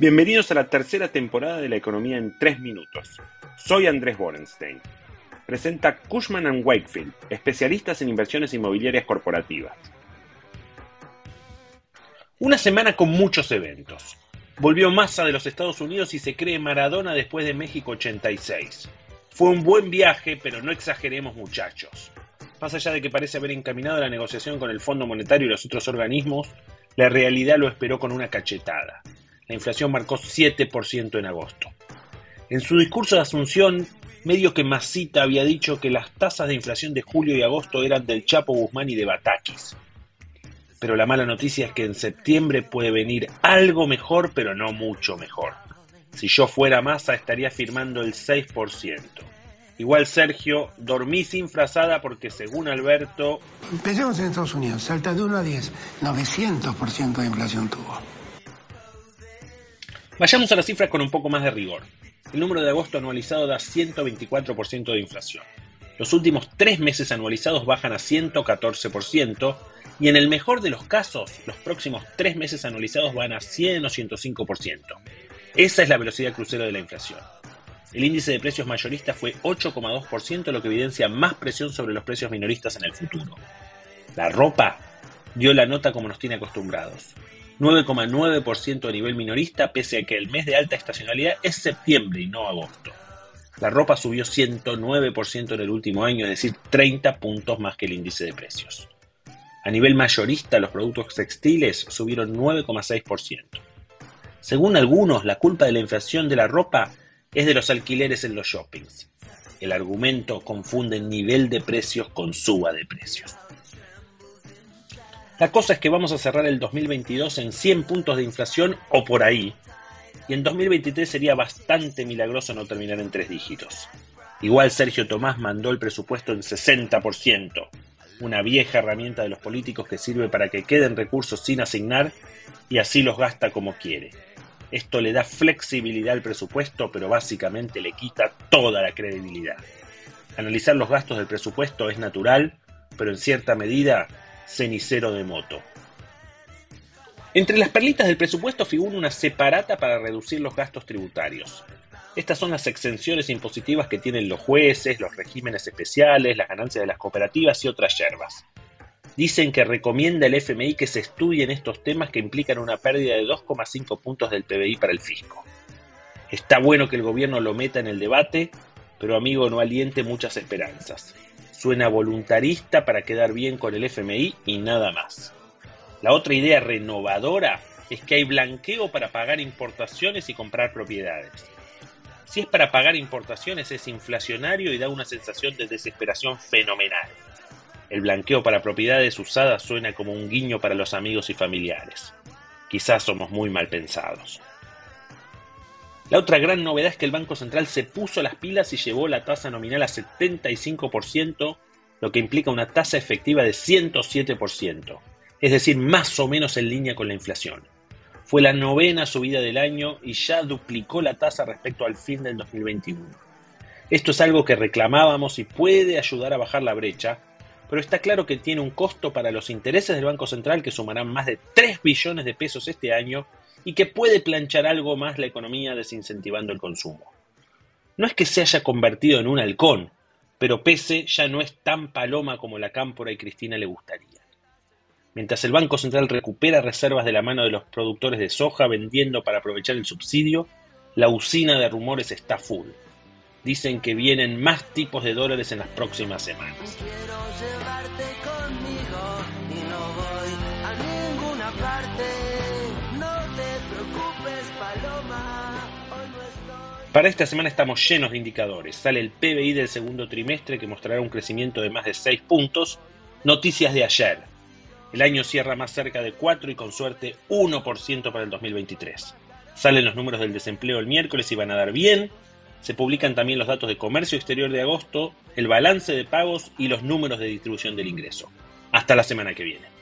Bienvenidos a la tercera temporada de la economía en tres minutos. Soy Andrés Borenstein. Presenta Cushman ⁇ Wakefield, especialistas en inversiones inmobiliarias corporativas. Una semana con muchos eventos. Volvió Massa de los Estados Unidos y se cree Maradona después de México 86. Fue un buen viaje, pero no exageremos muchachos. Más allá de que parece haber encaminado la negociación con el Fondo Monetario y los otros organismos, la realidad lo esperó con una cachetada. La inflación marcó 7% en agosto. En su discurso de Asunción, medio que Masita había dicho que las tasas de inflación de julio y agosto eran del Chapo Guzmán y de Batakis. Pero la mala noticia es que en septiembre puede venir algo mejor, pero no mucho mejor. Si yo fuera Massa estaría firmando el 6%. Igual Sergio, dormí sin frazada porque según Alberto... Empecemos en Estados Unidos, salta de 1 a 10, 900% de inflación tuvo. Vayamos a las cifras con un poco más de rigor. El número de agosto anualizado da 124% de inflación. Los últimos tres meses anualizados bajan a 114% y en el mejor de los casos, los próximos tres meses anualizados van a 100 o 105%. Esa es la velocidad crucero de la inflación. El índice de precios mayoristas fue 8,2%, lo que evidencia más presión sobre los precios minoristas en el futuro. La ropa dio la nota como nos tiene acostumbrados. 9,9% a nivel minorista, pese a que el mes de alta estacionalidad es septiembre y no agosto. La ropa subió 109% en el último año, es decir, 30 puntos más que el índice de precios. A nivel mayorista, los productos textiles subieron 9,6%. Según algunos, la culpa de la inflación de la ropa es de los alquileres en los shoppings. El argumento confunde nivel de precios con suba de precios. La cosa es que vamos a cerrar el 2022 en 100 puntos de inflación o por ahí. Y en 2023 sería bastante milagroso no terminar en tres dígitos. Igual Sergio Tomás mandó el presupuesto en 60%, una vieja herramienta de los políticos que sirve para que queden recursos sin asignar y así los gasta como quiere. Esto le da flexibilidad al presupuesto, pero básicamente le quita toda la credibilidad. Analizar los gastos del presupuesto es natural, pero en cierta medida cenicero de moto. Entre las perlitas del presupuesto figura una separata para reducir los gastos tributarios. Estas son las exenciones impositivas que tienen los jueces, los regímenes especiales, las ganancias de las cooperativas y otras yerbas. Dicen que recomienda el FMI que se estudien estos temas que implican una pérdida de 2,5 puntos del PBI para el fisco. Está bueno que el gobierno lo meta en el debate, pero amigo no aliente muchas esperanzas. Suena voluntarista para quedar bien con el FMI y nada más. La otra idea renovadora es que hay blanqueo para pagar importaciones y comprar propiedades. Si es para pagar importaciones es inflacionario y da una sensación de desesperación fenomenal. El blanqueo para propiedades usadas suena como un guiño para los amigos y familiares. Quizás somos muy mal pensados. La otra gran novedad es que el Banco Central se puso las pilas y llevó la tasa nominal a 75%, lo que implica una tasa efectiva de 107%, es decir, más o menos en línea con la inflación. Fue la novena subida del año y ya duplicó la tasa respecto al fin del 2021. Esto es algo que reclamábamos y puede ayudar a bajar la brecha, pero está claro que tiene un costo para los intereses del Banco Central que sumarán más de 3 billones de pesos este año y que puede planchar algo más la economía desincentivando el consumo. No es que se haya convertido en un halcón, pero Pese ya no es tan paloma como la Cámpora y Cristina le gustaría. Mientras el Banco Central recupera reservas de la mano de los productores de soja vendiendo para aprovechar el subsidio, la usina de rumores está full. Dicen que vienen más tipos de dólares en las próximas semanas. Para esta semana estamos llenos de indicadores. Sale el PBI del segundo trimestre que mostrará un crecimiento de más de 6 puntos. Noticias de ayer. El año cierra más cerca de 4 y con suerte 1% para el 2023. Salen los números del desempleo el miércoles y van a dar bien. Se publican también los datos de comercio exterior de agosto, el balance de pagos y los números de distribución del ingreso. Hasta la semana que viene.